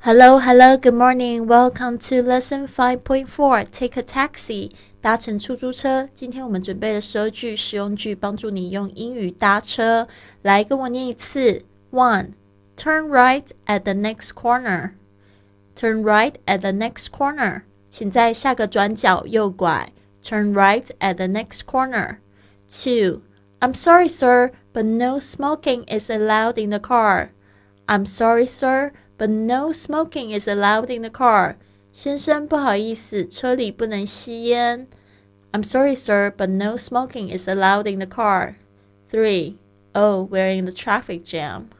Hello, hello, good morning. Welcome to lesson 5.4. Take a taxi. 搭乘出租车。今天我们准备了十二句实用句，帮助你用英语搭车。来，跟我念一次。One, turn right at the next corner. Turn right at the next corner. 请在下个转角右拐。Turn right at the next corner. Two, I'm sorry, sir, but no smoking is allowed in the car. I'm sorry, sir but no smoking is allowed in the car. 先生，不好意思，车里不能吸烟。I'm sorry, sir, but no smoking is allowed in the car. Three. Oh, we're in the traffic jam.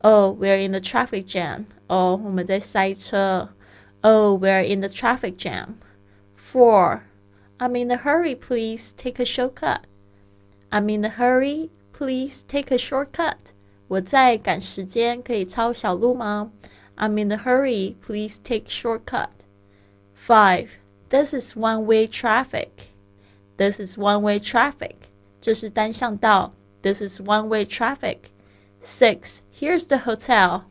Oh, we're in the traffic jam. Oh, 我们在塞车。Oh, we're in the traffic jam. Four. I'm in a hurry, please take a shortcut. I'm in a hurry, please take a shortcut. 我在赶时间，可以抄小路吗？I'm in a hurry. Please take shortcut. Five. This is one-way traffic. This is one-way traffic. 这是单向道。This is one-way traffic. Six. Here's the hotel.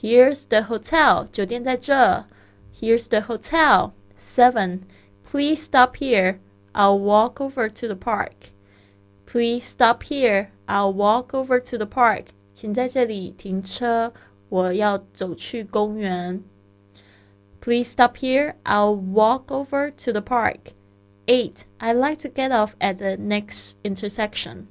Here's the hotel. 酒店在这。Here's the hotel. Seven. Please stop here. I'll walk over to the park. Please stop here. I'll walk over to the park. 请在这里停车，我要走去公园。Please stop here. I'll walk over to the park. Eight. I like to get off at the next intersection.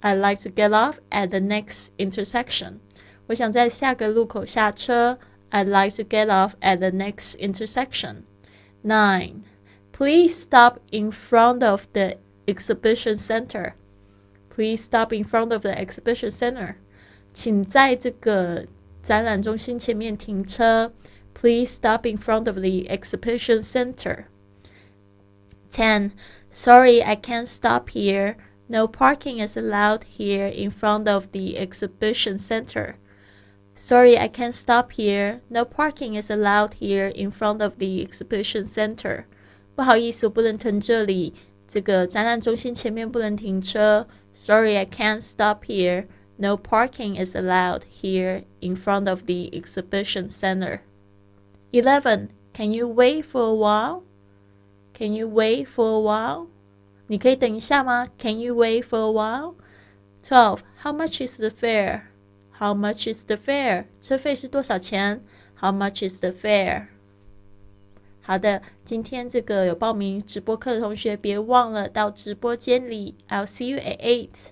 I like to get off at the next intersection. 我想在下个路口下车。I'd like to get off at the next intersection. Nine. Please stop in front of the exhibition center. Please stop in front of the exhibition center. 请在这个展览中心前面停车。Please stop in front of the exhibition center. 10. Sorry, I can't stop here. No parking is allowed here in front of the exhibition center. Sorry, I can't stop here. No parking is allowed here in front of the exhibition center. 不好意思，我不能停这里。这个展览中心前面不能停车。Sorry, I can't stop here. No parking is allowed here in front of the exhibition center. 11. Can you wait for a while? Can you wait for a while? 你可以等一下吗? Can you wait for a while? 12. How much is the fare? How much is the fare? 车费是多少钱? How much is the fare? 好的，今天这个有报名直播课的同学，别忘了到直播间里。I'll see you at eight.